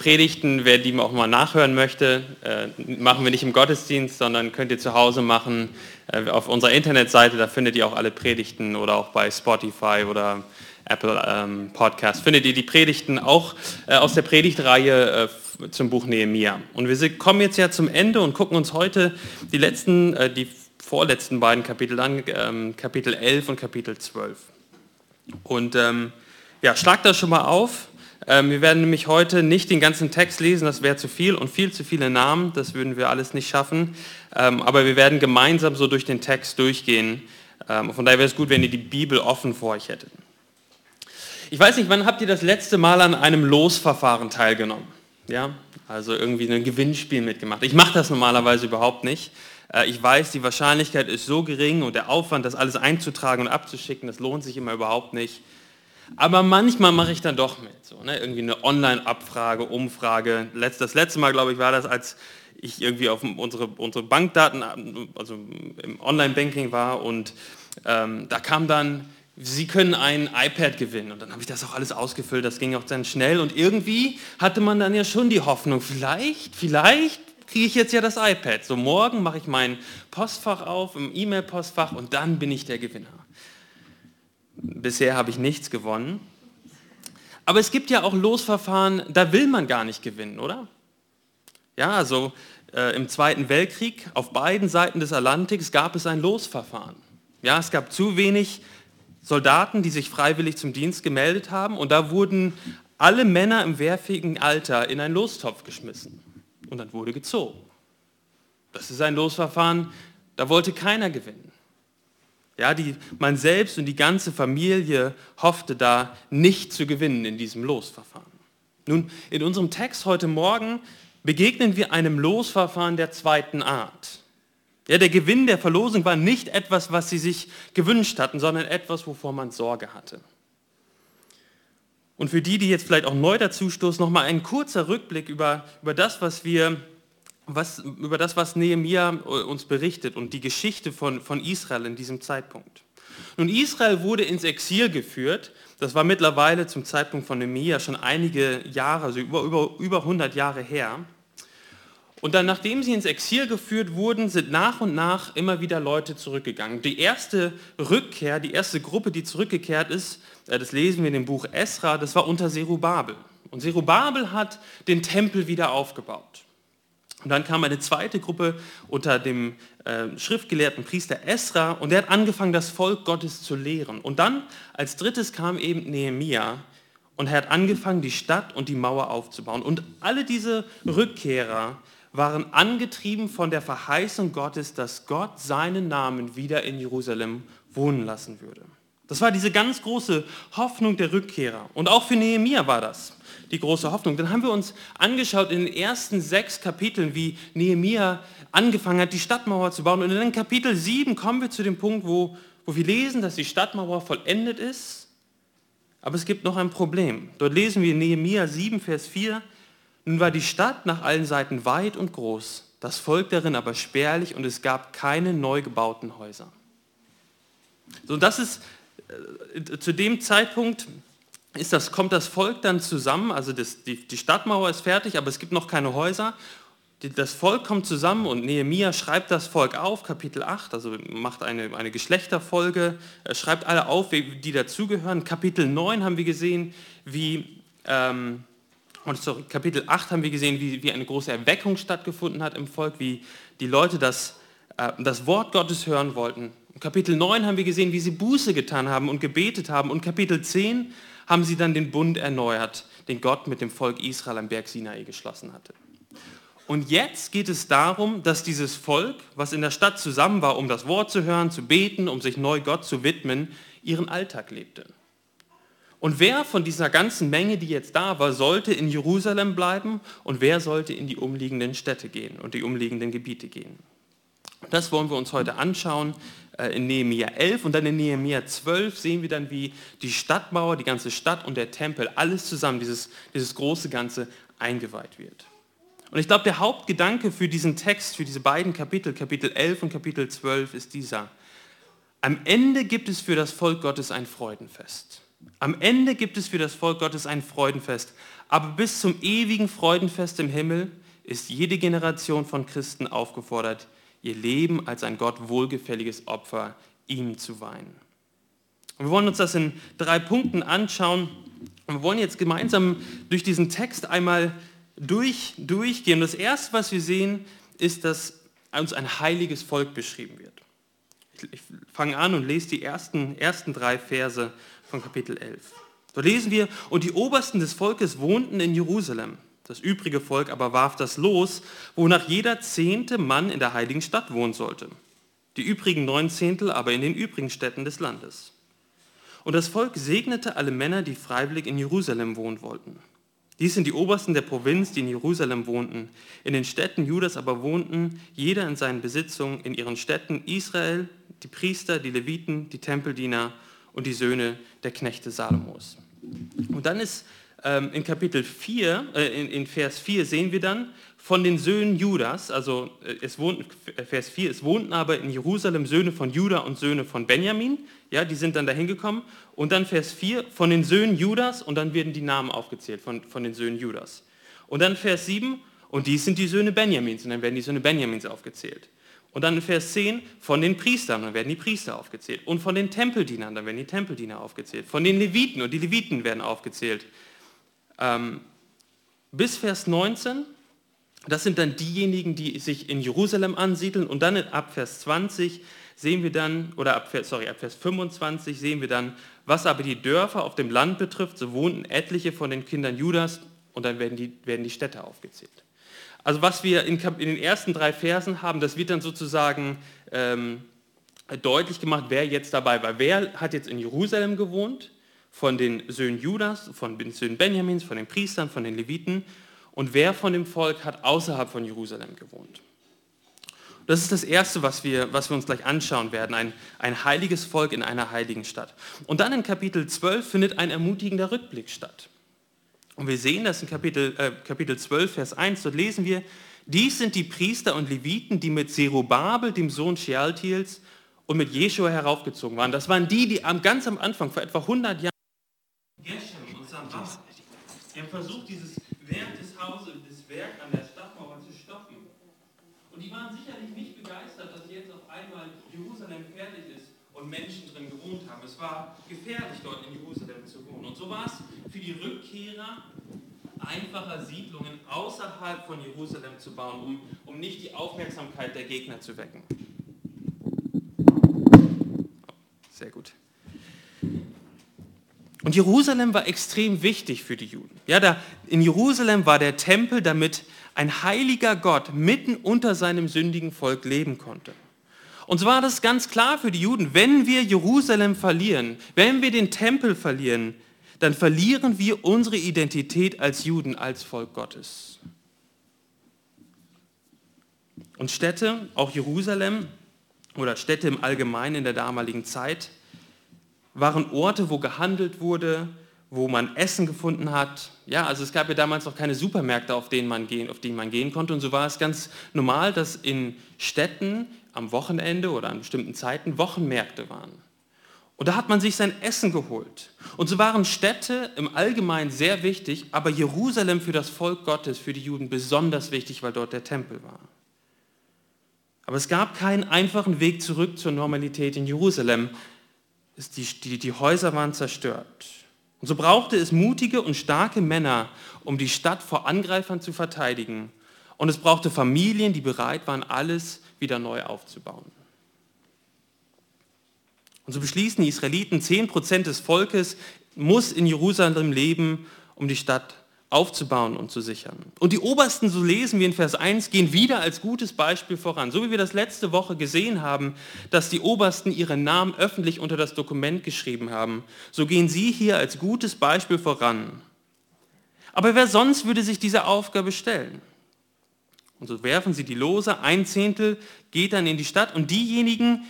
Predigten, wer die auch mal nachhören möchte, äh, machen wir nicht im Gottesdienst, sondern könnt ihr zu Hause machen äh, auf unserer Internetseite. Da findet ihr auch alle Predigten oder auch bei Spotify oder Apple ähm, Podcast. Findet ihr die Predigten auch äh, aus der Predigtreihe äh, zum Buch Nehemiah. Und wir kommen jetzt ja zum Ende und gucken uns heute die letzten, äh, die vorletzten beiden Kapitel an, ähm, Kapitel 11 und Kapitel 12. Und ähm, ja, schlag das schon mal auf. Ähm, wir werden nämlich heute nicht den ganzen Text lesen, das wäre zu viel und viel zu viele Namen, das würden wir alles nicht schaffen. Ähm, aber wir werden gemeinsam so durch den Text durchgehen. Ähm, von daher wäre es gut, wenn ihr die Bibel offen vor euch hättet. Ich weiß nicht, wann habt ihr das letzte Mal an einem Losverfahren teilgenommen? Ja, also irgendwie ein Gewinnspiel mitgemacht. Ich mache das normalerweise überhaupt nicht. Äh, ich weiß, die Wahrscheinlichkeit ist so gering und der Aufwand, das alles einzutragen und abzuschicken, das lohnt sich immer überhaupt nicht. Aber manchmal mache ich dann doch mit. So, ne? Irgendwie eine Online-Abfrage, Umfrage. Das letzte Mal, glaube ich, war das, als ich irgendwie auf unsere, unsere Bankdaten, also im Online-Banking war und ähm, da kam dann, Sie können ein iPad gewinnen. Und dann habe ich das auch alles ausgefüllt, das ging auch dann schnell. Und irgendwie hatte man dann ja schon die Hoffnung, vielleicht, vielleicht kriege ich jetzt ja das iPad. So morgen mache ich mein Postfach auf, im E-Mail-Postfach und dann bin ich der Gewinner. Bisher habe ich nichts gewonnen. Aber es gibt ja auch Losverfahren, da will man gar nicht gewinnen, oder? Ja, also äh, im Zweiten Weltkrieg auf beiden Seiten des Atlantiks gab es ein Losverfahren. Ja, es gab zu wenig Soldaten, die sich freiwillig zum Dienst gemeldet haben und da wurden alle Männer im wehrfähigen Alter in einen Lostopf geschmissen und dann wurde gezogen. Das ist ein Losverfahren, da wollte keiner gewinnen. Ja, die, man selbst und die ganze Familie hoffte da nicht zu gewinnen in diesem Losverfahren. Nun, in unserem Text heute Morgen begegnen wir einem Losverfahren der zweiten Art. Ja, der Gewinn der Verlosung war nicht etwas, was sie sich gewünscht hatten, sondern etwas, wovor man Sorge hatte. Und für die, die jetzt vielleicht auch neu dazustoßen, nochmal ein kurzer Rückblick über, über das, was wir was, über das, was Nehemiah äh, uns berichtet und die Geschichte von, von Israel in diesem Zeitpunkt. Nun, Israel wurde ins Exil geführt. Das war mittlerweile zum Zeitpunkt von Nehemiah schon einige Jahre, also über, über, über 100 Jahre her. Und dann, nachdem sie ins Exil geführt wurden, sind nach und nach immer wieder Leute zurückgegangen. Die erste Rückkehr, die erste Gruppe, die zurückgekehrt ist, äh, das lesen wir in dem Buch Esra, das war unter Serubabel. Und Serubabel hat den Tempel wieder aufgebaut. Und dann kam eine zweite Gruppe unter dem äh, schriftgelehrten Priester Esra und der hat angefangen, das Volk Gottes zu lehren. Und dann als drittes kam eben Nehemia und er hat angefangen, die Stadt und die Mauer aufzubauen. Und alle diese Rückkehrer waren angetrieben von der Verheißung Gottes, dass Gott seinen Namen wieder in Jerusalem wohnen lassen würde. Das war diese ganz große Hoffnung der Rückkehrer. Und auch für Nehemia war das die große Hoffnung. Dann haben wir uns angeschaut in den ersten sechs Kapiteln, wie Nehemia angefangen hat, die Stadtmauer zu bauen. Und in Kapitel 7 kommen wir zu dem Punkt, wo, wo wir lesen, dass die Stadtmauer vollendet ist. Aber es gibt noch ein Problem. Dort lesen wir in Nehemia 7, Vers 4, nun war die Stadt nach allen Seiten weit und groß, das Volk darin aber spärlich und es gab keine neu gebauten Häuser. So, das ist äh, zu dem Zeitpunkt ist das, kommt das Volk dann zusammen, also das, die, die Stadtmauer ist fertig, aber es gibt noch keine Häuser. Das Volk kommt zusammen und Nehemia schreibt das Volk auf, Kapitel 8, also macht eine, eine Geschlechterfolge, schreibt alle auf, die dazugehören. Kapitel 9 haben wir gesehen, wie, ähm, sorry, Kapitel 8 haben wir gesehen, wie, wie eine große Erweckung stattgefunden hat im Volk, wie die Leute das, äh, das Wort Gottes hören wollten. Kapitel 9 haben wir gesehen, wie sie Buße getan haben und gebetet haben. Und Kapitel 10 haben sie dann den Bund erneuert, den Gott mit dem Volk Israel am Berg Sinai geschlossen hatte. Und jetzt geht es darum, dass dieses Volk, was in der Stadt zusammen war, um das Wort zu hören, zu beten, um sich neu Gott zu widmen, ihren Alltag lebte. Und wer von dieser ganzen Menge, die jetzt da war, sollte in Jerusalem bleiben und wer sollte in die umliegenden Städte gehen und die umliegenden Gebiete gehen? Das wollen wir uns heute anschauen äh, in Nehemia 11 und dann in Nehemia 12 sehen wir dann, wie die Stadtmauer, die ganze Stadt und der Tempel, alles zusammen, dieses, dieses große Ganze eingeweiht wird. Und ich glaube, der Hauptgedanke für diesen Text, für diese beiden Kapitel, Kapitel 11 und Kapitel 12, ist dieser. Am Ende gibt es für das Volk Gottes ein Freudenfest. Am Ende gibt es für das Volk Gottes ein Freudenfest. aber bis zum ewigen Freudenfest im Himmel ist jede Generation von Christen aufgefordert, ihr Leben als ein Gott wohlgefälliges Opfer ihm zu weihen. Und wir wollen uns das in drei Punkten anschauen. Und wir wollen jetzt gemeinsam durch diesen Text einmal durch, durchgehen. Das Erste, was wir sehen, ist, dass uns ein heiliges Volk beschrieben wird. Ich, ich fange an und lese die ersten, ersten drei Verse von Kapitel 11. So lesen wir, und die Obersten des Volkes wohnten in Jerusalem. Das übrige Volk aber warf das los, wonach jeder zehnte Mann in der heiligen Stadt wohnen sollte. Die übrigen neun Zehntel aber in den übrigen Städten des Landes. Und das Volk segnete alle Männer, die freiwillig in Jerusalem wohnen wollten. Dies sind die Obersten der Provinz, die in Jerusalem wohnten. In den Städten Judas aber wohnten, jeder in seinen Besitzungen, in ihren Städten Israel, die Priester, die Leviten, die Tempeldiener und die Söhne der Knechte Salomos. Und dann ist in Kapitel 4, äh, in, Vers 4 sehen wir dann von den Söhnen Judas, also äh, es wohnten, Vers 4, es wohnten aber in Jerusalem Söhne von Juda und Söhne von Benjamin, ja, die sind dann dahin gekommen. Und dann Vers 4, von den Söhnen Judas, und dann werden die Namen aufgezählt von, von den Söhnen Judas. Und dann Vers 7, und dies sind die Söhne Benjamins, und dann werden die Söhne Benjamins aufgezählt. Und dann in Vers 10 von den Priestern, dann werden die Priester aufgezählt. Und von den Tempeldienern, dann werden die Tempeldiener aufgezählt. Von den Leviten, und die Leviten werden aufgezählt. Ähm, bis Vers 19, das sind dann diejenigen, die sich in Jerusalem ansiedeln. Und dann ab Vers 20 sehen wir dann, oder ab, sorry, ab Vers 25 sehen wir dann, was aber die Dörfer auf dem Land betrifft, so wohnten etliche von den Kindern Judas und dann werden die, werden die Städte aufgezählt. Also was wir in, in, den ersten drei Versen haben, das wird dann sozusagen ähm, deutlich gemacht, wer jetzt dabei war. Wer hat jetzt in Jerusalem gewohnt? Von den Söhnen Judas, von den Söhnen Benjamins, von den Priestern, von den Leviten. Und wer von dem Volk hat außerhalb von Jerusalem gewohnt? Das ist das Erste, was wir, was wir uns gleich anschauen werden, ein, ein heiliges Volk in einer heiligen Stadt. Und dann in Kapitel 12 findet ein ermutigender Rückblick statt. Und wir sehen das in Kapitel, äh, Kapitel 12, Vers 1, dort lesen wir, dies sind die Priester und Leviten, die mit Zerubabel, dem Sohn Shealtiels, und mit Jeschua heraufgezogen waren. Das waren die, die am, ganz am Anfang, vor etwa 100 Jahren, haben versucht, dieses Werk des Hauses, das Werk an der Stadtmauer zu stoppen. Und die waren sicherlich nicht begeistert, dass jetzt auf einmal Jerusalem fertig ist und Menschen drin gewohnt haben. Es war gefährlich, dort in Jerusalem zu wohnen. Und so war es für die Rückkehrer einfacher Siedlungen außerhalb von Jerusalem zu bauen, um, um nicht die Aufmerksamkeit der Gegner zu wecken. Sehr gut. Und Jerusalem war extrem wichtig für die Juden. Ja, da, in Jerusalem war der Tempel, damit ein heiliger Gott mitten unter seinem sündigen Volk leben konnte. Und so war das ganz klar für die Juden, wenn wir Jerusalem verlieren, wenn wir den Tempel verlieren, dann verlieren wir unsere Identität als Juden, als Volk Gottes. Und Städte, auch Jerusalem oder Städte im Allgemeinen in der damaligen Zeit, waren Orte, wo gehandelt wurde, wo man Essen gefunden hat. Ja, also es gab ja damals noch keine Supermärkte, auf, denen man gehen, auf die man gehen konnte. Und so war es ganz normal, dass in Städten am Wochenende oder an bestimmten Zeiten Wochenmärkte waren. Und da hat man sich sein Essen geholt. Und so waren Städte im Allgemeinen sehr wichtig, aber Jerusalem für das Volk Gottes, für die Juden besonders wichtig, weil dort der Tempel war. Aber es gab keinen einfachen Weg zurück zur Normalität in Jerusalem. Die, die, die Häuser waren zerstört. Und so brauchte es mutige und starke Männer, um die Stadt vor Angreifern zu verteidigen. Und es brauchte Familien, die bereit waren, alles wieder neu aufzubauen. Und so beschließen die Israeliten, 10% des Volkes muss in Jerusalem leben, um die Stadt aufzubauen und zu sichern. Und die Obersten, so lesen wir in Vers 1, gehen wieder als gutes Beispiel voran. So wie wir das letzte Woche gesehen haben, dass die Obersten ihren Namen öffentlich unter das Dokument geschrieben haben, so gehen sie hier als gutes Beispiel voran. Aber wer sonst würde sich dieser Aufgabe stellen? Und so werfen sie die Lose, ein Zehntel geht dann in die Stadt und diejenigen,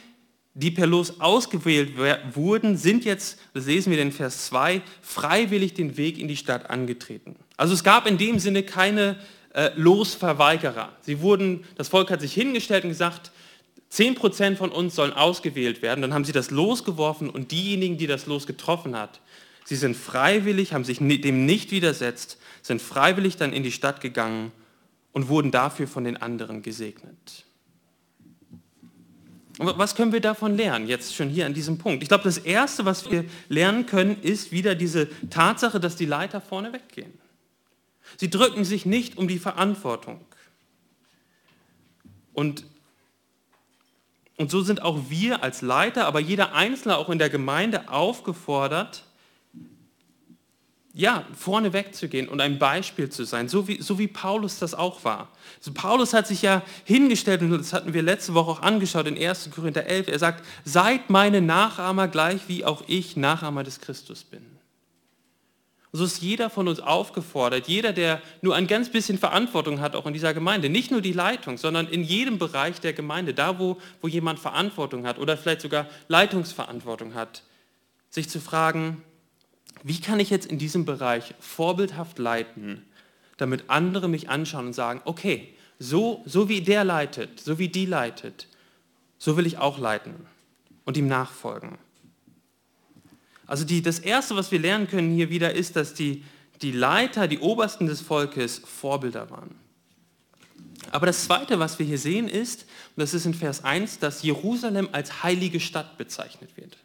die per Los ausgewählt wurden, sind jetzt, das lesen wir in Vers 2, freiwillig den Weg in die Stadt angetreten. Also es gab in dem Sinne keine äh, Losverweigerer. Sie wurden, das Volk hat sich hingestellt und gesagt, 10% von uns sollen ausgewählt werden. Dann haben sie das Los geworfen und diejenigen, die das Los getroffen hat, sie sind freiwillig, haben sich dem nicht widersetzt, sind freiwillig dann in die Stadt gegangen und wurden dafür von den anderen gesegnet. Und was können wir davon lernen, jetzt schon hier an diesem Punkt? Ich glaube, das Erste, was wir lernen können, ist wieder diese Tatsache, dass die Leiter vorne weggehen. Sie drücken sich nicht um die Verantwortung. Und, und so sind auch wir als Leiter, aber jeder Einzelne auch in der Gemeinde aufgefordert, ja, vorne wegzugehen und ein Beispiel zu sein, so wie, so wie Paulus das auch war. Also Paulus hat sich ja hingestellt, und das hatten wir letzte Woche auch angeschaut in 1. Korinther 11, er sagt, seid meine Nachahmer gleich, wie auch ich Nachahmer des Christus bin. Und so ist jeder von uns aufgefordert, jeder, der nur ein ganz bisschen Verantwortung hat, auch in dieser Gemeinde, nicht nur die Leitung, sondern in jedem Bereich der Gemeinde, da wo, wo jemand Verantwortung hat oder vielleicht sogar Leitungsverantwortung hat, sich zu fragen, wie kann ich jetzt in diesem Bereich vorbildhaft leiten, damit andere mich anschauen und sagen, okay, so, so wie der leitet, so wie die leitet, so will ich auch leiten und ihm nachfolgen. Also die, das Erste, was wir lernen können hier wieder, ist, dass die, die Leiter, die Obersten des Volkes Vorbilder waren. Aber das Zweite, was wir hier sehen, ist, und das ist in Vers 1, dass Jerusalem als heilige Stadt bezeichnet wird.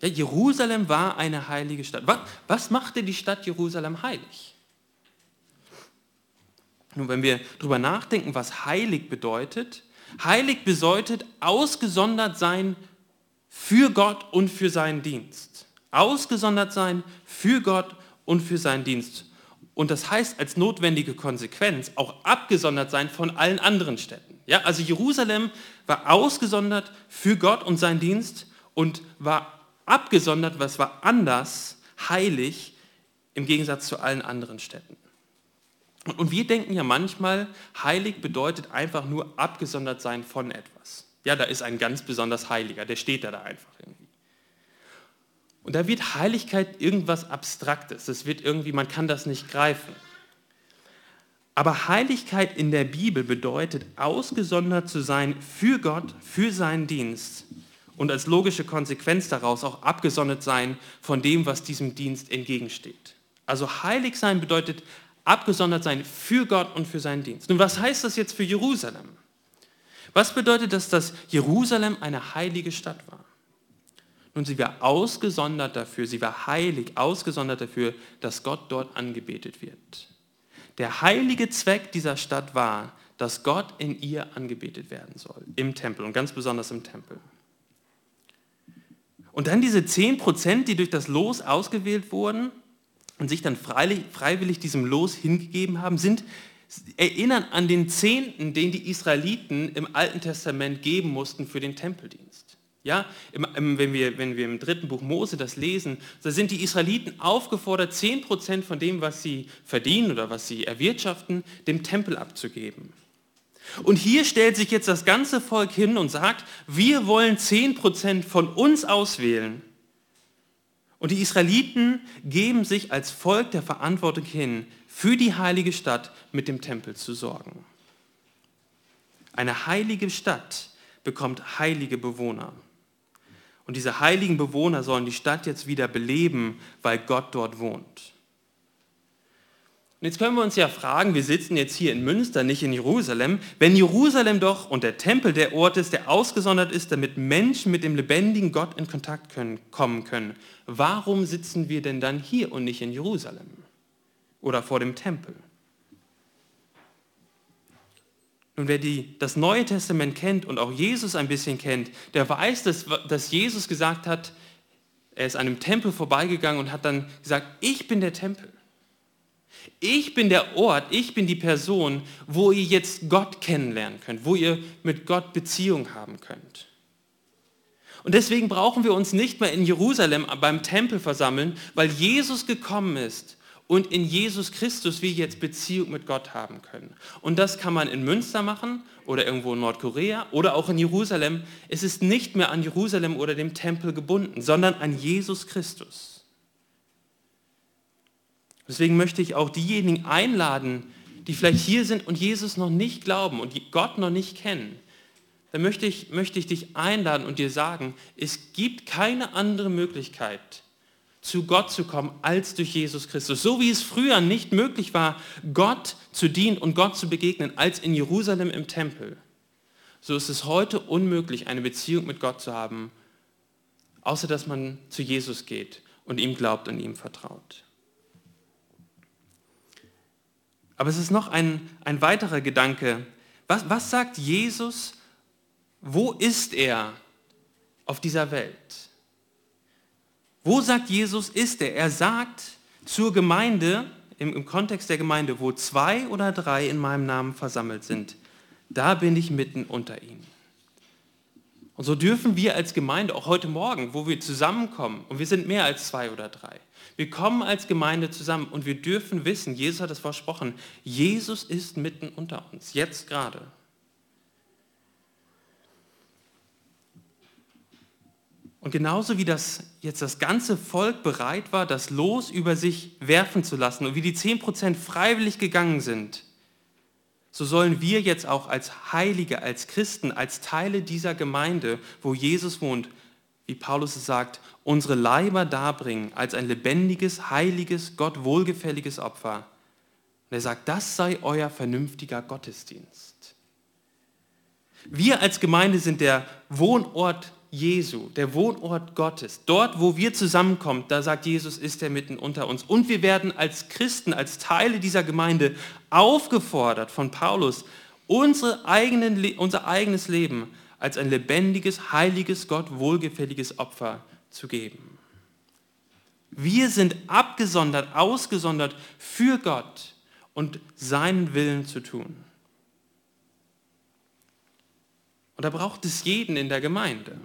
Ja, Jerusalem war eine heilige Stadt. Was, was machte die Stadt Jerusalem heilig? Nun, wenn wir darüber nachdenken, was heilig bedeutet, heilig bedeutet ausgesondert sein für Gott und für seinen Dienst. Ausgesondert sein für Gott und für seinen Dienst. Und das heißt als notwendige Konsequenz auch abgesondert sein von allen anderen Städten. Ja, also Jerusalem war ausgesondert für Gott und seinen Dienst und war abgesondert, was war anders, heilig, im Gegensatz zu allen anderen Städten. Und wir denken ja manchmal, heilig bedeutet einfach nur abgesondert sein von etwas. Ja, da ist ein ganz besonders Heiliger, der steht da, da einfach irgendwie. Und da wird Heiligkeit irgendwas Abstraktes. Das wird irgendwie, man kann das nicht greifen. Aber Heiligkeit in der Bibel bedeutet, ausgesondert zu sein für Gott, für seinen Dienst und als logische Konsequenz daraus auch abgesondert sein von dem, was diesem Dienst entgegensteht. Also heilig sein bedeutet abgesondert sein für Gott und für seinen Dienst. Nun, was heißt das jetzt für Jerusalem? Was bedeutet das, dass Jerusalem eine heilige Stadt war? Nun, sie war ausgesondert dafür, sie war heilig, ausgesondert dafür, dass Gott dort angebetet wird. Der heilige Zweck dieser Stadt war, dass Gott in ihr angebetet werden soll, im Tempel und ganz besonders im Tempel. Und dann diese 10 Prozent, die durch das Los ausgewählt wurden und sich dann freiwillig diesem Los hingegeben haben, sind, erinnern an den Zehnten, den die Israeliten im Alten Testament geben mussten für den Tempeldienst. Ja, im, im, wenn, wir, wenn wir im dritten Buch Mose das lesen, da sind die Israeliten aufgefordert, 10 Prozent von dem, was sie verdienen oder was sie erwirtschaften, dem Tempel abzugeben. Und hier stellt sich jetzt das ganze Volk hin und sagt, wir wollen 10% von uns auswählen. Und die Israeliten geben sich als Volk der Verantwortung hin, für die heilige Stadt mit dem Tempel zu sorgen. Eine heilige Stadt bekommt heilige Bewohner. Und diese heiligen Bewohner sollen die Stadt jetzt wieder beleben, weil Gott dort wohnt. Und jetzt können wir uns ja fragen, wir sitzen jetzt hier in Münster, nicht in Jerusalem, wenn Jerusalem doch und der Tempel der Ort ist, der ausgesondert ist, damit Menschen mit dem lebendigen Gott in Kontakt können, kommen können, warum sitzen wir denn dann hier und nicht in Jerusalem oder vor dem Tempel? Nun, wer die, das Neue Testament kennt und auch Jesus ein bisschen kennt, der weiß, dass, dass Jesus gesagt hat, er ist an einem Tempel vorbeigegangen und hat dann gesagt, ich bin der Tempel. Ich bin der Ort, ich bin die Person, wo ihr jetzt Gott kennenlernen könnt, wo ihr mit Gott Beziehung haben könnt. Und deswegen brauchen wir uns nicht mehr in Jerusalem beim Tempel versammeln, weil Jesus gekommen ist und in Jesus Christus wir jetzt Beziehung mit Gott haben können. Und das kann man in Münster machen oder irgendwo in Nordkorea oder auch in Jerusalem. Es ist nicht mehr an Jerusalem oder dem Tempel gebunden, sondern an Jesus Christus. Deswegen möchte ich auch diejenigen einladen, die vielleicht hier sind und Jesus noch nicht glauben und Gott noch nicht kennen. Dann möchte ich, möchte ich dich einladen und dir sagen, es gibt keine andere Möglichkeit, zu Gott zu kommen, als durch Jesus Christus. So wie es früher nicht möglich war, Gott zu dienen und Gott zu begegnen, als in Jerusalem im Tempel, so ist es heute unmöglich, eine Beziehung mit Gott zu haben, außer dass man zu Jesus geht und ihm glaubt und ihm vertraut. Aber es ist noch ein, ein weiterer Gedanke. Was, was sagt Jesus? Wo ist er auf dieser Welt? Wo sagt Jesus, ist er? Er sagt zur Gemeinde, im, im Kontext der Gemeinde, wo zwei oder drei in meinem Namen versammelt sind, da bin ich mitten unter ihnen. Und so dürfen wir als Gemeinde auch heute Morgen, wo wir zusammenkommen, und wir sind mehr als zwei oder drei, wir kommen als Gemeinde zusammen und wir dürfen wissen, Jesus hat es versprochen, Jesus ist mitten unter uns, jetzt gerade. Und genauso wie das jetzt das ganze Volk bereit war, das Los über sich werfen zu lassen und wie die 10% freiwillig gegangen sind, so sollen wir jetzt auch als Heilige, als Christen, als Teile dieser Gemeinde, wo Jesus wohnt, wie Paulus es sagt, unsere Leiber darbringen als ein lebendiges, heiliges, Gott wohlgefälliges Opfer. Und er sagt, das sei euer vernünftiger Gottesdienst. Wir als Gemeinde sind der Wohnort Jesu, der Wohnort Gottes. Dort, wo wir zusammenkommen, da sagt Jesus, ist er mitten unter uns. Und wir werden als Christen, als Teile dieser Gemeinde aufgefordert von Paulus, unsere eigenen, unser eigenes Leben als ein lebendiges, heiliges, Gott wohlgefälliges Opfer zu geben. Wir sind abgesondert, ausgesondert für Gott und seinen Willen zu tun. Und da braucht es jeden in der Gemeinde.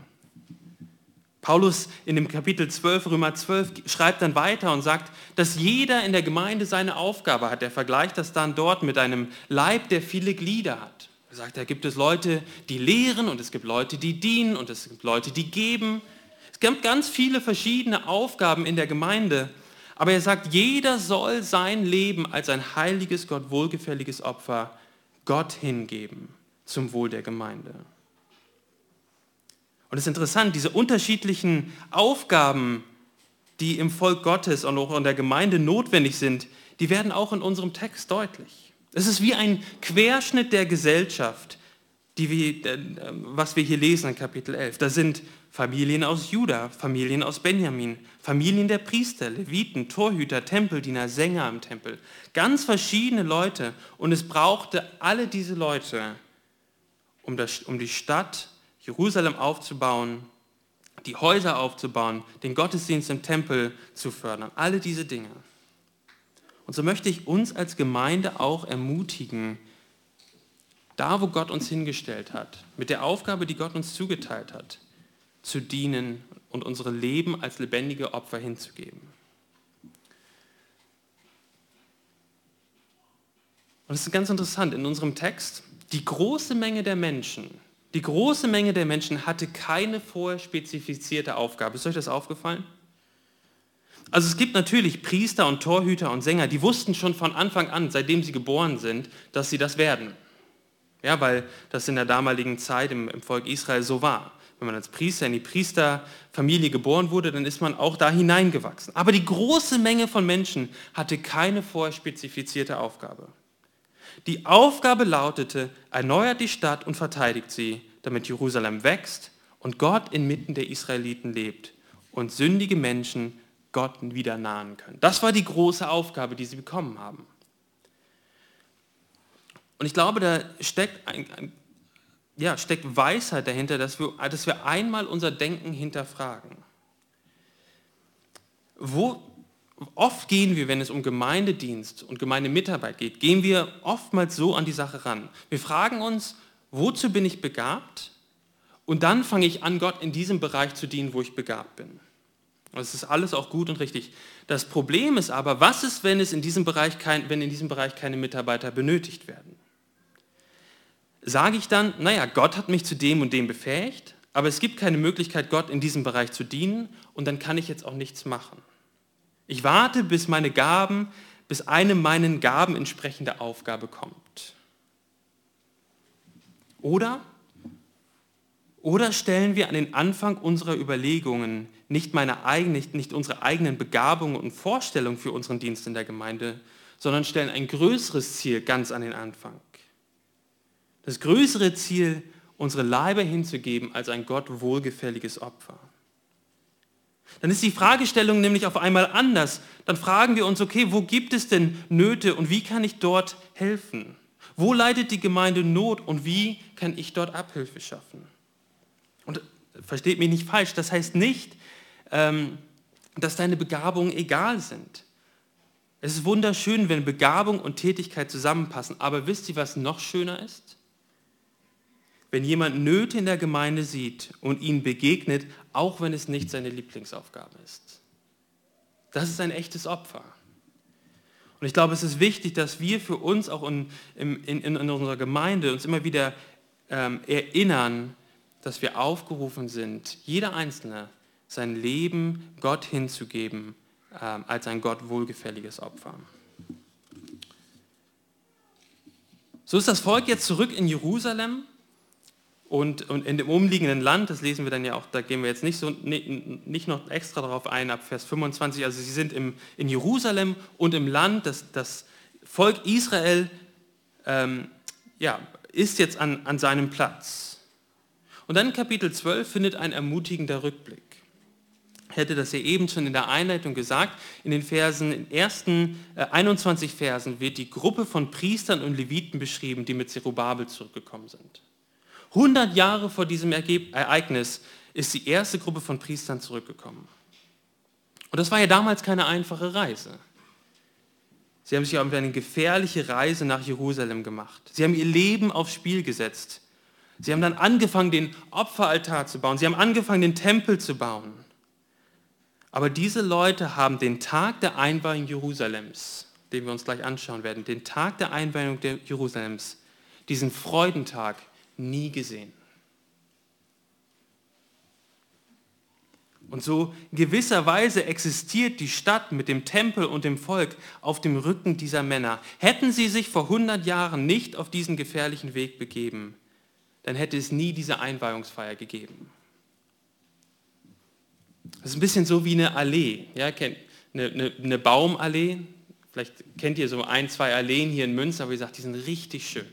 Paulus in dem Kapitel 12, Römer 12, schreibt dann weiter und sagt, dass jeder in der Gemeinde seine Aufgabe hat. Er vergleicht das dann dort mit einem Leib, der viele Glieder hat. Er sagt, da gibt es Leute, die lehren und es gibt Leute, die dienen und es gibt Leute, die geben. Es gibt ganz viele verschiedene Aufgaben in der Gemeinde. Aber er sagt, jeder soll sein Leben als ein heiliges, Gott wohlgefälliges Opfer Gott hingeben zum Wohl der Gemeinde. Und es ist interessant, diese unterschiedlichen Aufgaben, die im Volk Gottes und auch in der Gemeinde notwendig sind, die werden auch in unserem Text deutlich. Es ist wie ein Querschnitt der Gesellschaft, wir, äh, was wir hier lesen in Kapitel 11. Da sind Familien aus Juda, Familien aus Benjamin, Familien der Priester, Leviten, Torhüter, Tempeldiener, Sänger im Tempel. Ganz verschiedene Leute. Und es brauchte alle diese Leute, um, das, um die Stadt Jerusalem aufzubauen, die Häuser aufzubauen, den Gottesdienst im Tempel zu fördern. Alle diese Dinge. Und so möchte ich uns als Gemeinde auch ermutigen, da wo Gott uns hingestellt hat, mit der Aufgabe, die Gott uns zugeteilt hat, zu dienen und unsere Leben als lebendige Opfer hinzugeben. Und es ist ganz interessant, in unserem Text, die große Menge der Menschen, die große Menge der Menschen hatte keine vorher spezifizierte Aufgabe. Ist euch das aufgefallen? Also es gibt natürlich Priester und Torhüter und Sänger, die wussten schon von Anfang an, seitdem sie geboren sind, dass sie das werden. Ja, weil das in der damaligen Zeit im, im Volk Israel so war. Wenn man als Priester in die Priesterfamilie geboren wurde, dann ist man auch da hineingewachsen. Aber die große Menge von Menschen hatte keine vorher spezifizierte Aufgabe. Die Aufgabe lautete, erneuert die Stadt und verteidigt sie, damit Jerusalem wächst und Gott inmitten der Israeliten lebt und sündige Menschen Gott wieder nahen können. Das war die große Aufgabe, die sie bekommen haben. Und ich glaube, da steckt, ein, ein, ja, steckt Weisheit dahinter, dass wir, dass wir einmal unser Denken hinterfragen. Wo, oft gehen wir, wenn es um Gemeindedienst und Gemeindemitarbeit geht, gehen wir oftmals so an die Sache ran. Wir fragen uns, wozu bin ich begabt? Und dann fange ich an, Gott in diesem Bereich zu dienen, wo ich begabt bin. Das ist alles auch gut und richtig. Das Problem ist aber, was ist, wenn, es in diesem Bereich kein, wenn in diesem Bereich keine Mitarbeiter benötigt werden? Sage ich dann, naja, Gott hat mich zu dem und dem befähigt, aber es gibt keine Möglichkeit, Gott in diesem Bereich zu dienen und dann kann ich jetzt auch nichts machen. Ich warte, bis meine Gaben, bis eine meinen Gaben entsprechende Aufgabe kommt. Oder, oder stellen wir an den Anfang unserer Überlegungen nicht, meine eigene, nicht unsere eigenen Begabungen und Vorstellungen für unseren Dienst in der Gemeinde, sondern stellen ein größeres Ziel ganz an den Anfang. Das größere Ziel, unsere Leibe hinzugeben als ein Gott wohlgefälliges Opfer. Dann ist die Fragestellung nämlich auf einmal anders. Dann fragen wir uns, okay, wo gibt es denn Nöte und wie kann ich dort helfen? Wo leidet die Gemeinde Not und wie kann ich dort Abhilfe schaffen? Und versteht mich nicht falsch, das heißt nicht, dass deine Begabungen egal sind. Es ist wunderschön, wenn Begabung und Tätigkeit zusammenpassen, aber wisst ihr, was noch schöner ist? Wenn jemand Nöte in der Gemeinde sieht und ihnen begegnet, auch wenn es nicht seine Lieblingsaufgabe ist. Das ist ein echtes Opfer. Und ich glaube, es ist wichtig, dass wir für uns auch in, in, in unserer Gemeinde uns immer wieder ähm, erinnern, dass wir aufgerufen sind, jeder Einzelne sein Leben Gott hinzugeben ähm, als ein Gott wohlgefälliges Opfer. So ist das Volk jetzt zurück in Jerusalem und, und in dem umliegenden Land, das lesen wir dann ja auch, da gehen wir jetzt nicht, so, nicht noch extra darauf ein, ab Vers 25, also sie sind im, in Jerusalem und im Land, das, das Volk Israel ähm, ja, ist jetzt an, an seinem Platz. Und dann Kapitel 12 findet ein ermutigender Rückblick. Hätte das ja eben schon in der Einleitung gesagt. In den Versen, in ersten äh, 21 Versen wird die Gruppe von Priestern und Leviten beschrieben, die mit Zerubabel zurückgekommen sind. 100 Jahre vor diesem Ereignis ist die erste Gruppe von Priestern zurückgekommen. Und das war ja damals keine einfache Reise. Sie haben sich auf eine gefährliche Reise nach Jerusalem gemacht. Sie haben ihr Leben aufs Spiel gesetzt. Sie haben dann angefangen, den Opferaltar zu bauen. Sie haben angefangen, den Tempel zu bauen. Aber diese Leute haben den Tag der Einweihung Jerusalems, den wir uns gleich anschauen werden, den Tag der Einweihung Jerusalems, diesen Freudentag, nie gesehen. Und so gewisserweise existiert die Stadt mit dem Tempel und dem Volk auf dem Rücken dieser Männer. Hätten sie sich vor 100 Jahren nicht auf diesen gefährlichen Weg begeben, dann hätte es nie diese Einweihungsfeier gegeben. Das ist ein bisschen so wie eine Allee, ja, eine, eine, eine Baumallee. Vielleicht kennt ihr so ein, zwei Alleen hier in Münster, aber ihr sagt, die sind richtig schön.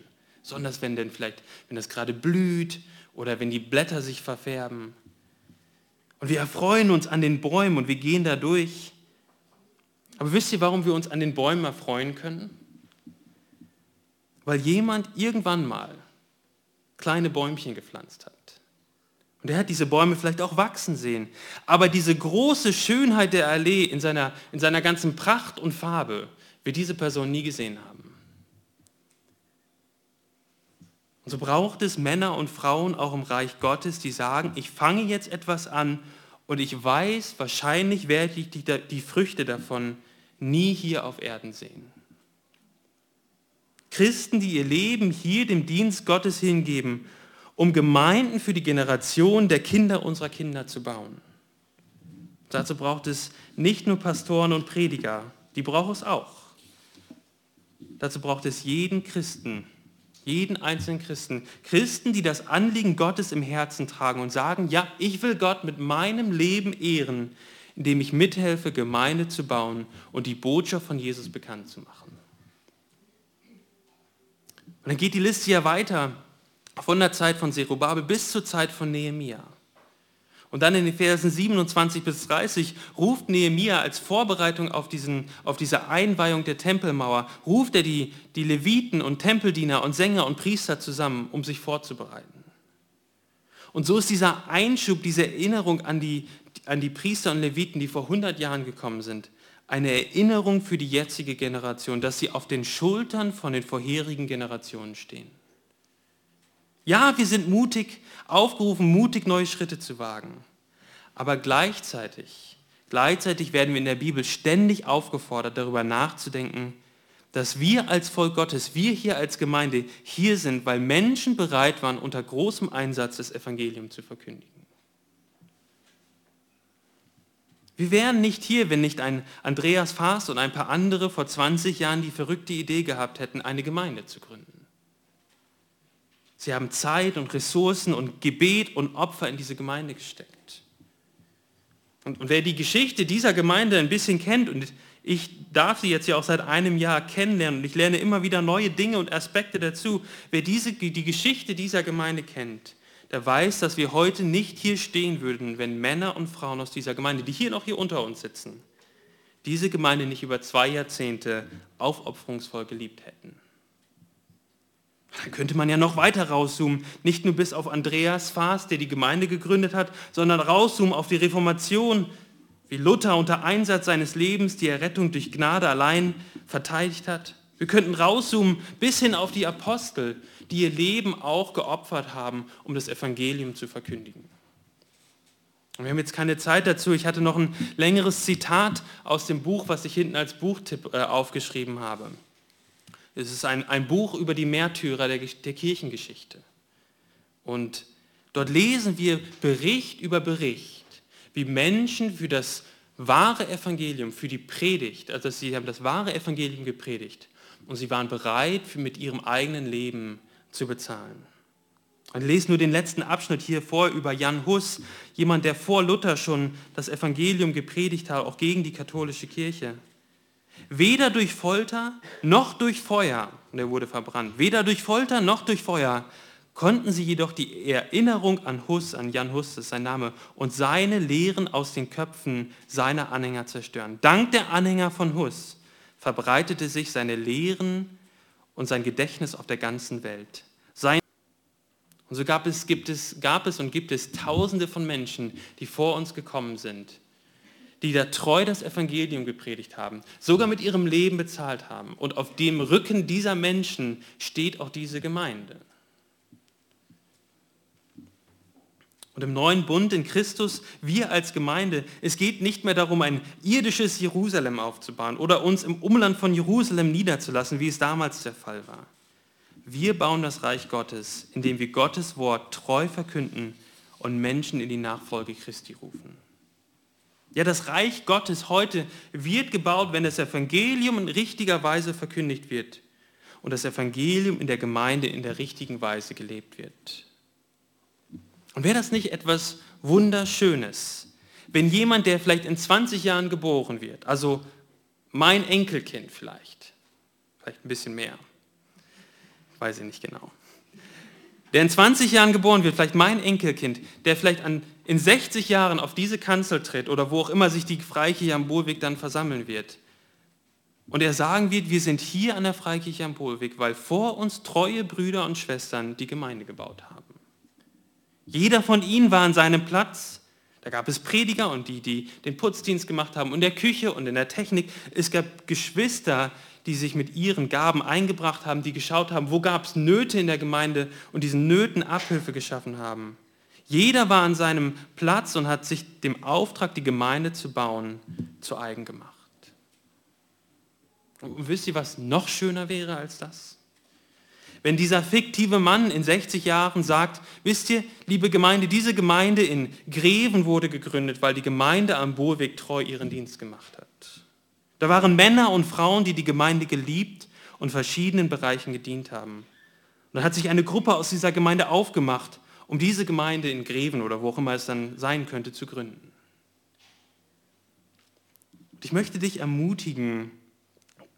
Besonders wenn denn vielleicht, wenn das gerade blüht oder wenn die Blätter sich verfärben. Und wir erfreuen uns an den Bäumen und wir gehen da durch. Aber wisst ihr, warum wir uns an den Bäumen erfreuen können? Weil jemand irgendwann mal kleine Bäumchen gepflanzt hat. Und er hat diese Bäume vielleicht auch wachsen sehen. Aber diese große Schönheit der Allee in seiner, in seiner ganzen Pracht und Farbe wird diese Person nie gesehen haben. Und so braucht es Männer und Frauen auch im Reich Gottes, die sagen, ich fange jetzt etwas an und ich weiß, wahrscheinlich werde ich die, die Früchte davon nie hier auf Erden sehen. Christen, die ihr Leben hier dem Dienst Gottes hingeben, um Gemeinden für die Generation der Kinder unserer Kinder zu bauen. Dazu braucht es nicht nur Pastoren und Prediger, die braucht es auch. Dazu braucht es jeden Christen, jeden einzelnen Christen. Christen, die das Anliegen Gottes im Herzen tragen und sagen, ja, ich will Gott mit meinem Leben ehren, indem ich mithelfe, Gemeinde zu bauen und die Botschaft von Jesus bekannt zu machen. Und dann geht die Liste ja weiter von der Zeit von Zerubabel bis zur Zeit von Nehemia. Und dann in den Versen 27 bis 30 ruft Nehemia als Vorbereitung auf, diesen, auf diese Einweihung der Tempelmauer, ruft er die, die Leviten und Tempeldiener und Sänger und Priester zusammen, um sich vorzubereiten. Und so ist dieser Einschub, diese Erinnerung an die, an die Priester und Leviten, die vor 100 Jahren gekommen sind, eine Erinnerung für die jetzige Generation, dass sie auf den Schultern von den vorherigen Generationen stehen. Ja, wir sind mutig aufgerufen, mutig neue Schritte zu wagen. Aber gleichzeitig, gleichzeitig werden wir in der Bibel ständig aufgefordert, darüber nachzudenken, dass wir als Volk Gottes, wir hier als Gemeinde hier sind, weil Menschen bereit waren, unter großem Einsatz das Evangelium zu verkündigen. Wir wären nicht hier, wenn nicht ein Andreas Faas und ein paar andere vor 20 Jahren die verrückte Idee gehabt hätten, eine Gemeinde zu gründen. Sie haben Zeit und Ressourcen und Gebet und Opfer in diese Gemeinde gesteckt. Und, und wer die Geschichte dieser Gemeinde ein bisschen kennt, und ich darf sie jetzt ja auch seit einem Jahr kennenlernen und ich lerne immer wieder neue Dinge und Aspekte dazu, wer diese, die Geschichte dieser Gemeinde kennt, der weiß, dass wir heute nicht hier stehen würden, wenn Männer und Frauen aus dieser Gemeinde, die hier noch hier unter uns sitzen, diese Gemeinde nicht über zwei Jahrzehnte aufopferungsvoll geliebt hätten. Dann könnte man ja noch weiter rauszoomen, nicht nur bis auf Andreas Faas, der die Gemeinde gegründet hat, sondern rauszoomen auf die Reformation, wie Luther unter Einsatz seines Lebens die Errettung durch Gnade allein verteidigt hat. Wir könnten rauszoomen bis hin auf die Apostel, die ihr Leben auch geopfert haben, um das Evangelium zu verkündigen. Und wir haben jetzt keine Zeit dazu. Ich hatte noch ein längeres Zitat aus dem Buch, was ich hinten als Buchtipp äh, aufgeschrieben habe. Es ist ein, ein Buch über die Märtyrer der, der Kirchengeschichte. Und dort lesen wir Bericht über Bericht, wie Menschen für das wahre Evangelium, für die Predigt, also sie haben das wahre Evangelium gepredigt und sie waren bereit, mit ihrem eigenen Leben zu bezahlen. Ich lese nur den letzten Abschnitt hier vor über Jan Hus, jemand, der vor Luther schon das Evangelium gepredigt hat, auch gegen die katholische Kirche. Weder durch Folter noch durch Feuer, und er wurde verbrannt, weder durch Folter noch durch Feuer konnten sie jedoch die Erinnerung an Hus, an Jan Hus, das ist sein Name, und seine Lehren aus den Köpfen seiner Anhänger zerstören. Dank der Anhänger von Hus verbreitete sich seine Lehren und sein Gedächtnis auf der ganzen Welt. Sein und so gab es, gibt es, gab es und gibt es Tausende von Menschen, die vor uns gekommen sind, die da treu das Evangelium gepredigt haben, sogar mit ihrem Leben bezahlt haben. Und auf dem Rücken dieser Menschen steht auch diese Gemeinde. Und im neuen Bund in Christus, wir als Gemeinde, es geht nicht mehr darum, ein irdisches Jerusalem aufzubauen oder uns im Umland von Jerusalem niederzulassen, wie es damals der Fall war. Wir bauen das Reich Gottes, indem wir Gottes Wort treu verkünden und Menschen in die Nachfolge Christi rufen. Ja, das Reich Gottes heute wird gebaut, wenn das Evangelium in richtiger Weise verkündigt wird und das Evangelium in der Gemeinde in der richtigen Weise gelebt wird. Und wäre das nicht etwas Wunderschönes, wenn jemand, der vielleicht in 20 Jahren geboren wird, also mein Enkelkind vielleicht, vielleicht ein bisschen mehr, weiß ich nicht genau, der in 20 Jahren geboren wird, vielleicht mein Enkelkind, der vielleicht an, in 60 Jahren auf diese Kanzel tritt oder wo auch immer sich die Freikirche am Bohlweg dann versammeln wird. Und er sagen wird, wir sind hier an der Freikirche am Bohlweg, weil vor uns treue Brüder und Schwestern die Gemeinde gebaut haben. Jeder von ihnen war an seinem Platz. Da gab es Prediger und die, die den Putzdienst gemacht haben und in der Küche und in der Technik. Es gab Geschwister, die sich mit ihren Gaben eingebracht haben, die geschaut haben, wo gab es Nöte in der Gemeinde und diesen Nöten Abhilfe geschaffen haben. Jeder war an seinem Platz und hat sich dem Auftrag, die Gemeinde zu bauen, zu eigen gemacht. Und wisst ihr, was noch schöner wäre als das? Wenn dieser fiktive Mann in 60 Jahren sagt, wisst ihr, liebe Gemeinde, diese Gemeinde in Greven wurde gegründet, weil die Gemeinde am Bohlweg treu ihren Dienst gemacht hat. Da waren Männer und Frauen, die die Gemeinde geliebt und verschiedenen Bereichen gedient haben. Und dann hat sich eine Gruppe aus dieser Gemeinde aufgemacht, um diese Gemeinde in Greven oder wo auch immer es dann sein könnte, zu gründen. Und ich möchte dich ermutigen,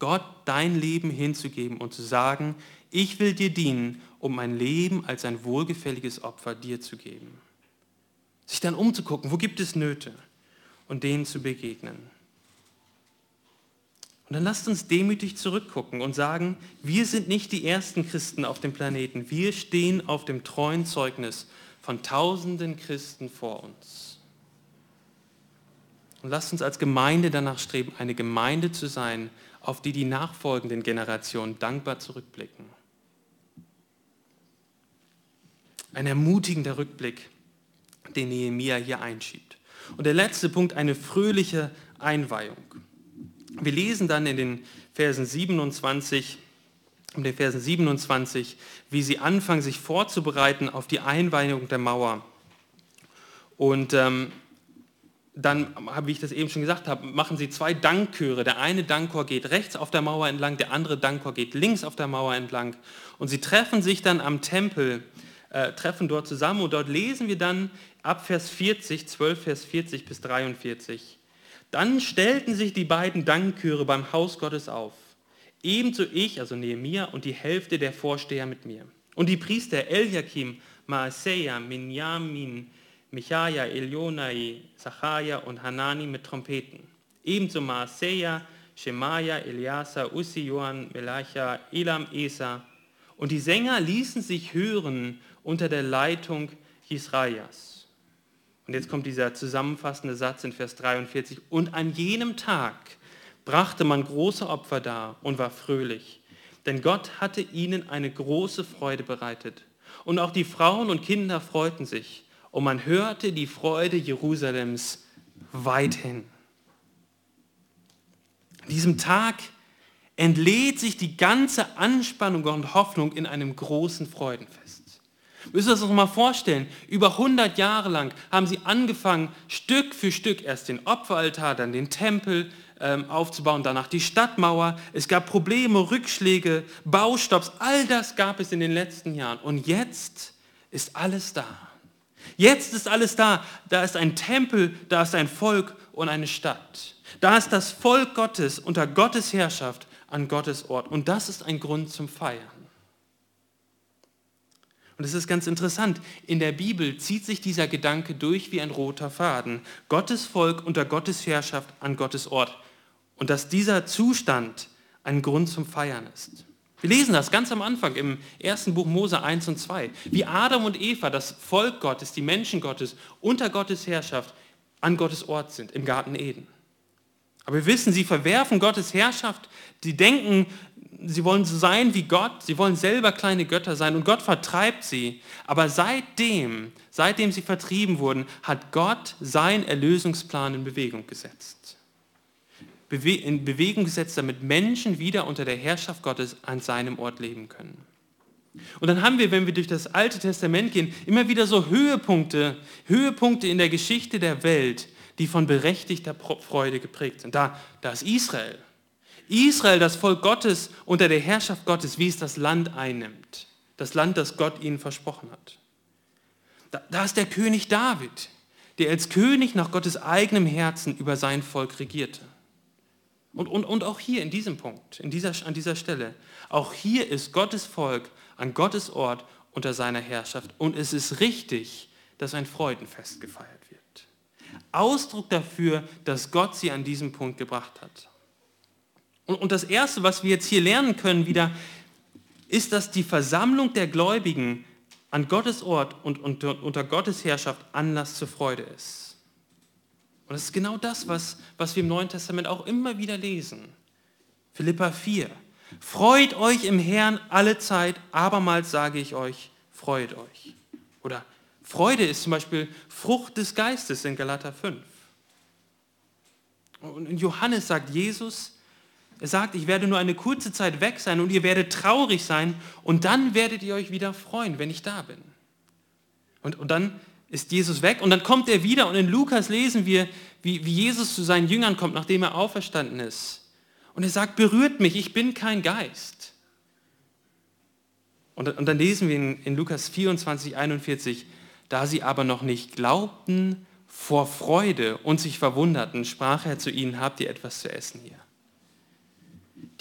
Gott dein Leben hinzugeben und zu sagen, ich will dir dienen, um mein Leben als ein wohlgefälliges Opfer dir zu geben. Sich dann umzugucken, wo gibt es Nöte und denen zu begegnen. Und dann lasst uns demütig zurückgucken und sagen, wir sind nicht die ersten Christen auf dem Planeten. Wir stehen auf dem treuen Zeugnis von tausenden Christen vor uns. Und lasst uns als Gemeinde danach streben, eine Gemeinde zu sein, auf die die nachfolgenden Generationen dankbar zurückblicken. Ein ermutigender Rückblick, den Nehemia hier einschiebt. Und der letzte Punkt, eine fröhliche Einweihung. Wir lesen dann in den Versen 27, in den Versen 27, wie sie anfangen, sich vorzubereiten auf die Einweihung der Mauer. Und ähm, dann, wie ich das eben schon gesagt habe, machen sie zwei Dankchöre. Der eine Dankchor geht rechts auf der Mauer entlang, der andere Dankchor geht links auf der Mauer entlang. Und sie treffen sich dann am Tempel äh, treffen dort zusammen und dort lesen wir dann ab Vers 40, 12 Vers 40 bis 43. Dann stellten sich die beiden Dankchöre beim Haus Gottes auf. Ebenso ich, also Nehemia, und die Hälfte der Vorsteher mit mir. Und die Priester Eliakim, Maaseia, Minyamin, Michaia, Elionai, Zacharia und Hanani mit Trompeten. Ebenso Maaseia, Shemaia, Eliasa, Ussi, Johann, Melacha, Elam, Esa. Und die Sänger ließen sich hören unter der Leitung Israjas. Und jetzt kommt dieser zusammenfassende Satz in Vers 43. Und an jenem Tag brachte man große Opfer dar und war fröhlich, denn Gott hatte ihnen eine große Freude bereitet. Und auch die Frauen und Kinder freuten sich, und man hörte die Freude Jerusalems weithin. An diesem Tag entlädt sich die ganze Anspannung und Hoffnung in einem großen Freudenfest. Müssen wir uns das mal vorstellen. Über 100 Jahre lang haben sie angefangen, Stück für Stück erst den Opferaltar, dann den Tempel ähm, aufzubauen, danach die Stadtmauer. Es gab Probleme, Rückschläge, Baustopps. All das gab es in den letzten Jahren. Und jetzt ist alles da. Jetzt ist alles da. Da ist ein Tempel, da ist ein Volk und eine Stadt. Da ist das Volk Gottes unter Gottes Herrschaft an Gottes Ort. Und das ist ein Grund zum Feiern. Und es ist ganz interessant, in der Bibel zieht sich dieser Gedanke durch wie ein roter Faden. Gottes Volk unter Gottes Herrschaft an Gottes Ort. Und dass dieser Zustand ein Grund zum Feiern ist. Wir lesen das ganz am Anfang im ersten Buch Mose 1 und 2, wie Adam und Eva, das Volk Gottes, die Menschen Gottes, unter Gottes Herrschaft an Gottes Ort sind, im Garten Eden. Aber wir wissen, sie verwerfen Gottes Herrschaft, sie denken, sie wollen so sein wie Gott, sie wollen selber kleine Götter sein und Gott vertreibt sie. Aber seitdem, seitdem sie vertrieben wurden, hat Gott seinen Erlösungsplan in Bewegung gesetzt. In Bewegung gesetzt, damit Menschen wieder unter der Herrschaft Gottes an seinem Ort leben können. Und dann haben wir, wenn wir durch das Alte Testament gehen, immer wieder so Höhepunkte, Höhepunkte in der Geschichte der Welt, die von berechtigter Freude geprägt sind. Da, da ist Israel. Israel, das Volk Gottes unter der Herrschaft Gottes, wie es das Land einnimmt. Das Land, das Gott ihnen versprochen hat. Da, da ist der König David, der als König nach Gottes eigenem Herzen über sein Volk regierte. Und, und, und auch hier in diesem Punkt, in dieser, an dieser Stelle, auch hier ist Gottes Volk an Gottes Ort unter seiner Herrschaft. Und es ist richtig, dass ein Freudenfest gefeiert wird. Ausdruck dafür, dass Gott sie an diesem Punkt gebracht hat. Und, und das Erste, was wir jetzt hier lernen können wieder, ist, dass die Versammlung der Gläubigen an Gottes Ort und unter, Gottes Herrschaft Anlass zur Freude ist. Und das ist genau das, was, was wir im Neuen Testament auch immer wieder lesen. Philippa 4. Freut euch im Herrn alle Zeit, abermals sage ich euch, freut euch. Oder Freude ist zum Beispiel Frucht des Geistes in Galater 5. Und Johannes sagt Jesus, er sagt, ich werde nur eine kurze Zeit weg sein und ihr werdet traurig sein und dann werdet ihr euch wieder freuen, wenn ich da bin. Und, und dann ist Jesus weg und dann kommt er wieder und in Lukas lesen wir, wie, wie Jesus zu seinen Jüngern kommt, nachdem er auferstanden ist. Und er sagt, berührt mich, ich bin kein Geist. Und, und dann lesen wir in, in Lukas 24, 41, da sie aber noch nicht glaubten vor Freude und sich verwunderten, sprach er zu ihnen, habt ihr etwas zu essen hier?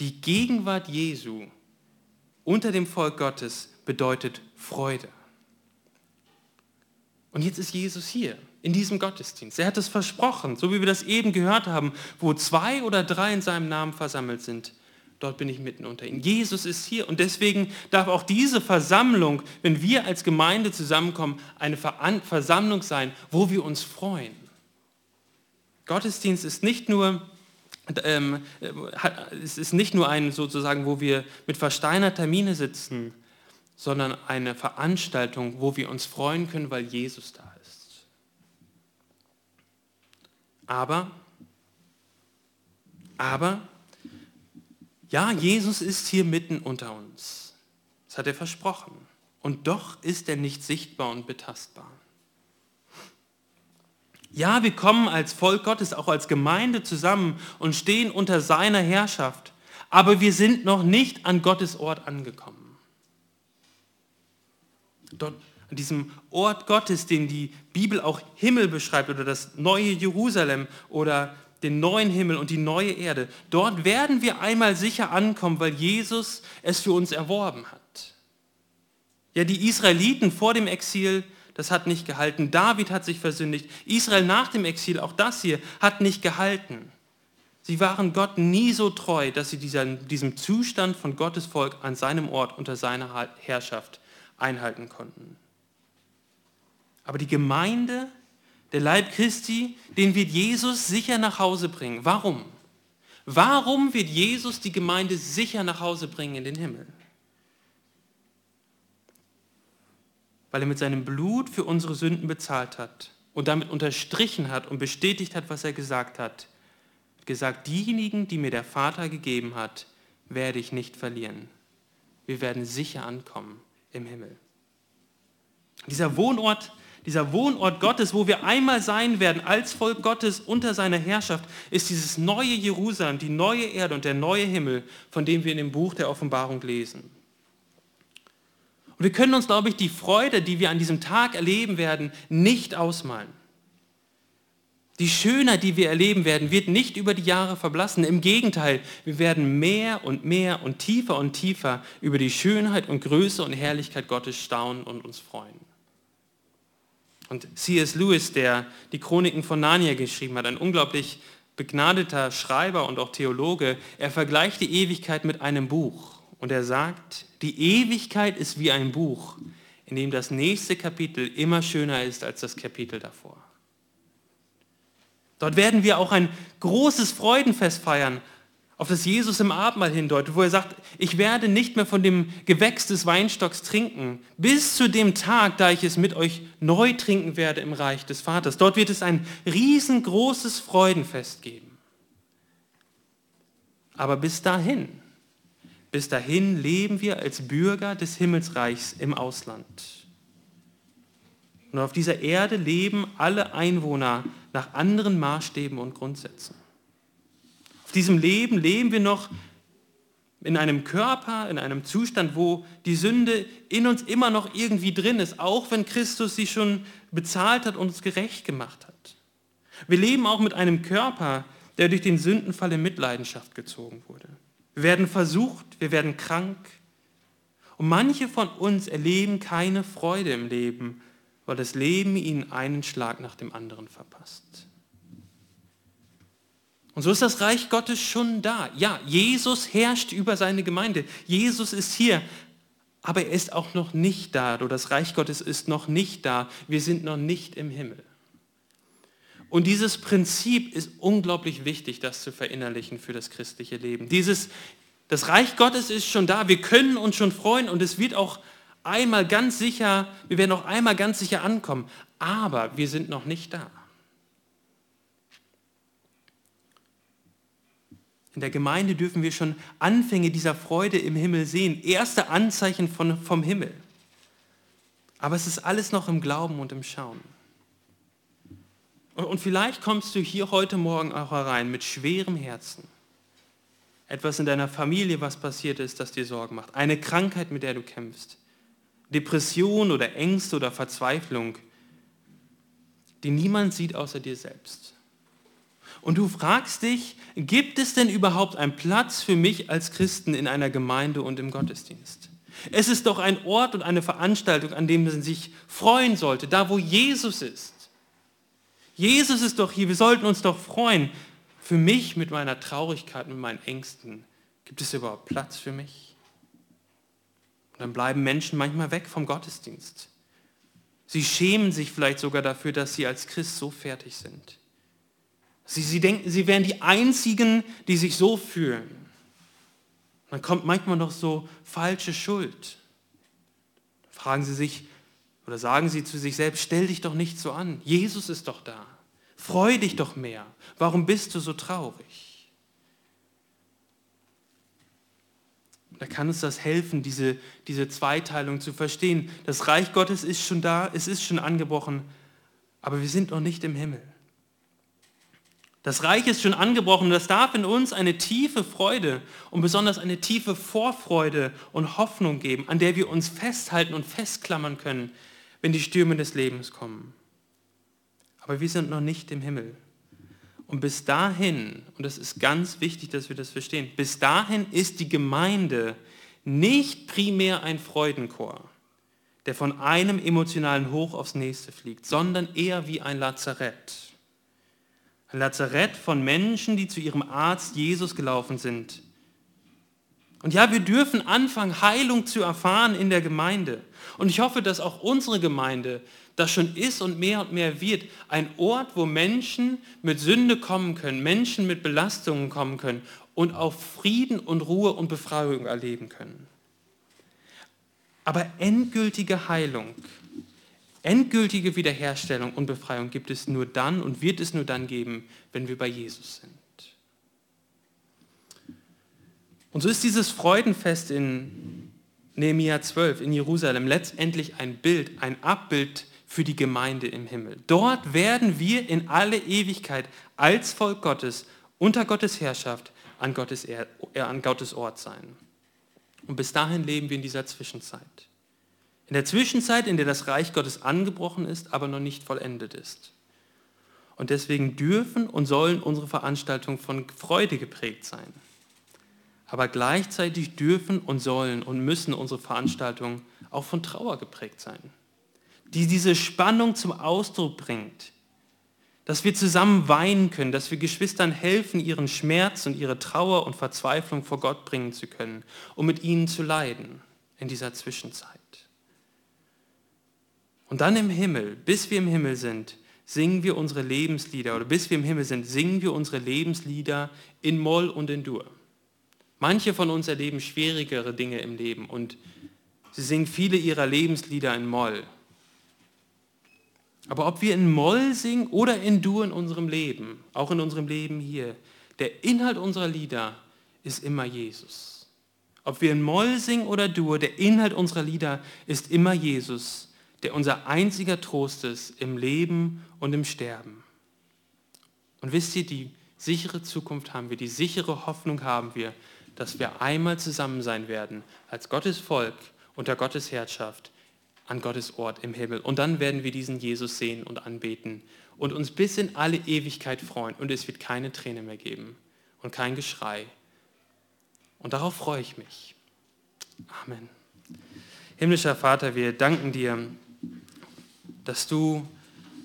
Die Gegenwart Jesu unter dem Volk Gottes bedeutet Freude. Und jetzt ist Jesus hier, in diesem Gottesdienst. Er hat es versprochen, so wie wir das eben gehört haben, wo zwei oder drei in seinem Namen versammelt sind, Dort bin ich mitten unter ihnen. Jesus ist hier und deswegen darf auch diese Versammlung, wenn wir als Gemeinde zusammenkommen, eine Versammlung sein, wo wir uns freuen. Gottesdienst ist nicht nur ähm, es ist nicht nur ein sozusagen, wo wir mit versteinerter Miene sitzen, sondern eine Veranstaltung, wo wir uns freuen können, weil Jesus da ist. Aber, aber ja, Jesus ist hier mitten unter uns. Das hat er versprochen. Und doch ist er nicht sichtbar und betastbar. Ja, wir kommen als Volk Gottes, auch als Gemeinde zusammen und stehen unter seiner Herrschaft, aber wir sind noch nicht an Gottes Ort angekommen. Dort, an diesem Ort Gottes, den die Bibel auch Himmel beschreibt oder das neue Jerusalem oder den neuen Himmel und die neue Erde. Dort werden wir einmal sicher ankommen, weil Jesus es für uns erworben hat. Ja, die Israeliten vor dem Exil, das hat nicht gehalten. David hat sich versündigt. Israel nach dem Exil, auch das hier, hat nicht gehalten. Sie waren Gott nie so treu, dass sie diesem Zustand von Gottes Volk an seinem Ort unter seiner Herrschaft einhalten konnten. Aber die Gemeinde, der Leib Christi, den wird Jesus sicher nach Hause bringen. Warum? Warum wird Jesus die Gemeinde sicher nach Hause bringen in den Himmel? Weil er mit seinem Blut für unsere Sünden bezahlt hat und damit unterstrichen hat und bestätigt hat, was er gesagt hat. Gesagt, diejenigen, die mir der Vater gegeben hat, werde ich nicht verlieren. Wir werden sicher ankommen im Himmel. Dieser Wohnort dieser Wohnort Gottes, wo wir einmal sein werden als Volk Gottes unter seiner Herrschaft, ist dieses neue Jerusalem, die neue Erde und der neue Himmel, von dem wir in dem Buch der Offenbarung lesen. Und wir können uns, glaube ich, die Freude, die wir an diesem Tag erleben werden, nicht ausmalen. Die Schönheit, die wir erleben werden, wird nicht über die Jahre verblassen. Im Gegenteil, wir werden mehr und mehr und tiefer und tiefer über die Schönheit und Größe und Herrlichkeit Gottes staunen und uns freuen. Und C.S. Lewis, der die Chroniken von Narnia geschrieben hat, ein unglaublich begnadeter Schreiber und auch Theologe, er vergleicht die Ewigkeit mit einem Buch. Und er sagt, die Ewigkeit ist wie ein Buch, in dem das nächste Kapitel immer schöner ist als das Kapitel davor. Dort werden wir auch ein großes Freudenfest feiern, auf das Jesus im Abendmahl hindeutet, wo er sagt, ich werde nicht mehr von dem Gewächs des Weinstocks trinken, bis zu dem Tag, da ich es mit euch neu trinken werde im Reich des Vaters. Dort wird es ein riesengroßes Freudenfest geben. Aber bis dahin, bis dahin leben wir als Bürger des Himmelsreichs im Ausland. Und auf dieser Erde leben alle Einwohner nach anderen Maßstäben und Grundsätzen. Auf diesem Leben leben wir noch in einem Körper, in einem Zustand, wo die Sünde in uns immer noch irgendwie drin ist, auch wenn Christus sie schon bezahlt hat und uns gerecht gemacht hat. Wir leben auch mit einem Körper, der durch den Sündenfall in Mitleidenschaft gezogen wurde. Wir werden versucht, wir werden krank. Und manche von uns erleben keine Freude im Leben, weil das Leben ihnen einen Schlag nach dem anderen verpasst. Und so ist das Reich Gottes schon da. Ja, Jesus herrscht über seine Gemeinde. Jesus ist hier. Aber er ist auch noch nicht da. Das Reich Gottes ist noch nicht da. Wir sind noch nicht im Himmel. Und dieses Prinzip ist unglaublich wichtig, das zu verinnerlichen für das christliche Leben. Dieses, das Reich Gottes ist schon da. Wir können uns schon freuen und es wird auch einmal ganz sicher, wir werden auch einmal ganz sicher ankommen. Aber wir sind noch nicht da. In der Gemeinde dürfen wir schon Anfänge dieser Freude im Himmel sehen, erste Anzeichen von, vom Himmel. Aber es ist alles noch im Glauben und im Schauen. Und, vielleicht kommst du hier heute Morgen auch herein mit schwerem Herzen. Etwas in deiner Familie, was passiert ist, das dir Sorgen macht. Eine Krankheit, mit der du kämpfst. Depression oder Ängste oder Verzweiflung, die niemand sieht außer dir selbst. Und du fragst dich, gibt es denn überhaupt einen Platz für mich als Christen in einer Gemeinde und im Gottesdienst? Es ist doch ein Ort und eine Veranstaltung, an dem man sich freuen sollte, da wo Jesus ist. Jesus ist doch hier, wir sollten uns doch freuen. Für mich mit meiner Traurigkeit, mit meinen Ängsten, gibt es überhaupt Platz für mich? Und dann bleiben Menschen manchmal weg vom Gottesdienst. Sie schämen sich vielleicht sogar dafür, dass sie als Christ so fertig sind. Sie, sie denken, sie wären die Einzigen, die sich so fühlen. Dann kommt manchmal noch so falsche Schuld. Fragen sie sich oder sagen sie zu sich selbst, stell dich doch nicht so an. Jesus ist doch da. Freu dich doch mehr. Warum bist du so traurig? Da kann uns das helfen, diese, diese Zweiteilung zu verstehen. Das Reich Gottes ist schon da, es ist schon angebrochen, aber wir sind noch nicht im Himmel. Das Reich ist schon angebrochen und das darf in uns eine tiefe Freude und besonders eine tiefe Vorfreude und Hoffnung geben, an der wir uns festhalten und festklammern können, wenn die Stürme des Lebens kommen. Aber wir sind noch nicht im Himmel. Und bis dahin, und das ist ganz wichtig, dass wir das verstehen, bis dahin ist die Gemeinde nicht primär ein Freudenchor, der von einem emotionalen Hoch aufs nächste fliegt, sondern eher wie ein Lazarett. Ein Lazarett von Menschen, die zu ihrem Arzt Jesus gelaufen sind. Und ja, wir dürfen anfangen, Heilung zu erfahren in der Gemeinde. Und ich hoffe, dass auch unsere Gemeinde das schon ist und mehr und mehr wird. Ein Ort, wo Menschen mit Sünde kommen können, Menschen mit Belastungen kommen können und auch Frieden und Ruhe und Befreiung erleben können. Aber endgültige Heilung, endgültige Wiederherstellung und Befreiung gibt es nur dann und wird es nur dann geben, wenn wir bei Jesus sind. Und so ist dieses Freudenfest in Nehemiah 12 in Jerusalem letztendlich ein Bild, ein Abbild für die Gemeinde im Himmel. Dort werden wir in alle Ewigkeit als Volk Gottes unter Gottes Herrschaft an Gottes, er an Gottes Ort sein. Und bis dahin leben wir in dieser Zwischenzeit. In der Zwischenzeit, in der das Reich Gottes angebrochen ist, aber noch nicht vollendet ist. Und deswegen dürfen und sollen unsere Veranstaltungen von Freude geprägt sein. Aber gleichzeitig dürfen und sollen und müssen unsere Veranstaltungen auch von Trauer geprägt sein, die diese Spannung zum Ausdruck bringt, dass wir zusammen weinen können, dass wir Geschwistern helfen, ihren Schmerz und ihre Trauer und Verzweiflung vor Gott bringen zu können, um mit ihnen zu leiden in dieser Zwischenzeit. Und dann im Himmel, bis wir im Himmel sind, singen wir unsere Lebenslieder oder bis wir im Himmel sind, singen wir unsere Lebenslieder in Moll und in Dur. Manche von uns erleben schwierigere Dinge im Leben und sie singen viele ihrer Lebenslieder in Moll. Aber ob wir in Moll singen oder in Dur in unserem Leben, auch in unserem Leben hier, der Inhalt unserer Lieder ist immer Jesus. Ob wir in Moll singen oder Dur, der Inhalt unserer Lieder ist immer Jesus, der unser einziger Trost ist im Leben und im Sterben. Und wisst ihr, die sichere Zukunft haben wir, die sichere Hoffnung haben wir, dass wir einmal zusammen sein werden als Gottes Volk unter Gottes Herrschaft an Gottes Ort im Himmel. Und dann werden wir diesen Jesus sehen und anbeten und uns bis in alle Ewigkeit freuen. Und es wird keine Träne mehr geben und kein Geschrei. Und darauf freue ich mich. Amen. Himmlischer Vater, wir danken dir, dass du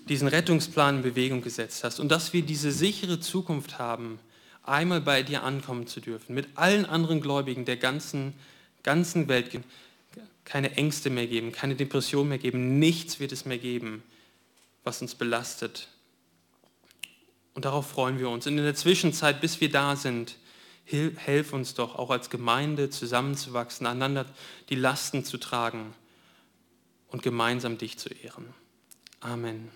diesen Rettungsplan in Bewegung gesetzt hast und dass wir diese sichere Zukunft haben, einmal bei dir ankommen zu dürfen, mit allen anderen Gläubigen der ganzen, ganzen Welt keine Ängste mehr geben, keine Depression mehr geben, nichts wird es mehr geben, was uns belastet. Und darauf freuen wir uns. Und in der Zwischenzeit, bis wir da sind, hilf uns doch auch als Gemeinde zusammenzuwachsen, einander die Lasten zu tragen und gemeinsam dich zu ehren. Amen.